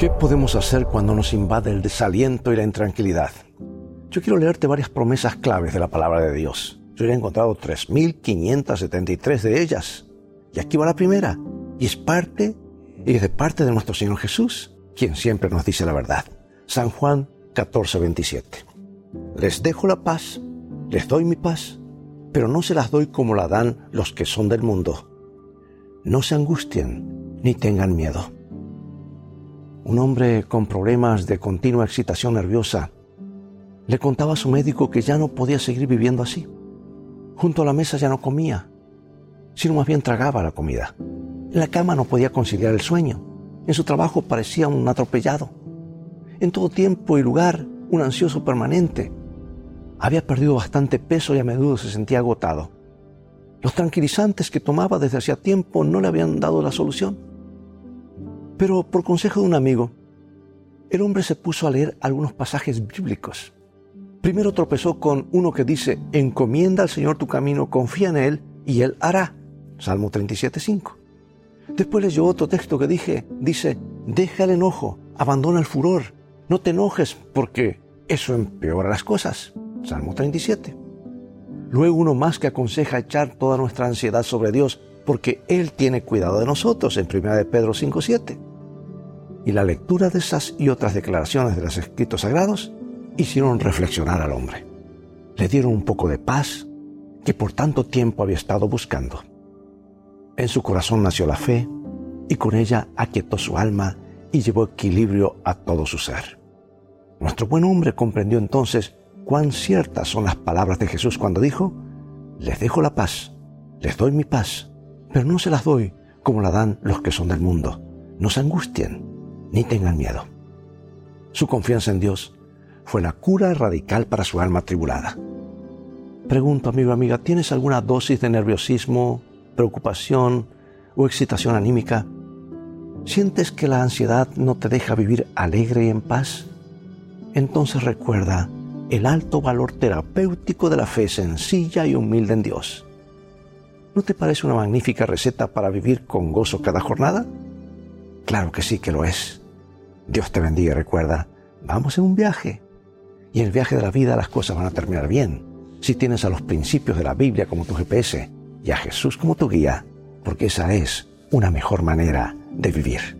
¿Qué podemos hacer cuando nos invade el desaliento y la intranquilidad? Yo quiero leerte varias promesas claves de la palabra de Dios. Yo he encontrado 3.573 de ellas. Y aquí va la primera. Y es parte, y es de parte de nuestro Señor Jesús, quien siempre nos dice la verdad. San Juan 14:27. Les dejo la paz, les doy mi paz, pero no se las doy como la dan los que son del mundo. No se angustien ni tengan miedo un hombre con problemas de continua excitación nerviosa, le contaba a su médico que ya no podía seguir viviendo así. Junto a la mesa ya no comía, sino más bien tragaba la comida. En la cama no podía conciliar el sueño. En su trabajo parecía un atropellado. En todo tiempo y lugar, un ansioso permanente. Había perdido bastante peso y a menudo se sentía agotado. Los tranquilizantes que tomaba desde hacía tiempo no le habían dado la solución. Pero por consejo de un amigo, el hombre se puso a leer algunos pasajes bíblicos. Primero tropezó con uno que dice, encomienda al Señor tu camino, confía en Él y Él hará. Salmo 37.5. Después leyó otro texto que dije, dice, deja el enojo, abandona el furor, no te enojes porque eso empeora las cosas. Salmo 37. Luego uno más que aconseja echar toda nuestra ansiedad sobre Dios porque Él tiene cuidado de nosotros en 1 de Pedro 5.7 y la lectura de esas y otras declaraciones de los escritos sagrados hicieron reflexionar al hombre. Le dieron un poco de paz que por tanto tiempo había estado buscando. En su corazón nació la fe y con ella aquietó su alma y llevó equilibrio a todo su ser. Nuestro buen hombre comprendió entonces cuán ciertas son las palabras de Jesús cuando dijo, les dejo la paz, les doy mi paz, pero no se las doy como la dan los que son del mundo. No se angustien, ni tengan miedo. Su confianza en Dios fue la cura radical para su alma tribulada. Pregunto, amigo, amiga, ¿tienes alguna dosis de nerviosismo, preocupación o excitación anímica? ¿Sientes que la ansiedad no te deja vivir alegre y en paz? Entonces recuerda el alto valor terapéutico de la fe sencilla y humilde en Dios. ¿No te parece una magnífica receta para vivir con gozo cada jornada? Claro que sí que lo es. Dios te bendiga y recuerda, vamos en un viaje. Y en el viaje de la vida las cosas van a terminar bien. Si tienes a los principios de la Biblia como tu GPS y a Jesús como tu guía, porque esa es una mejor manera de vivir.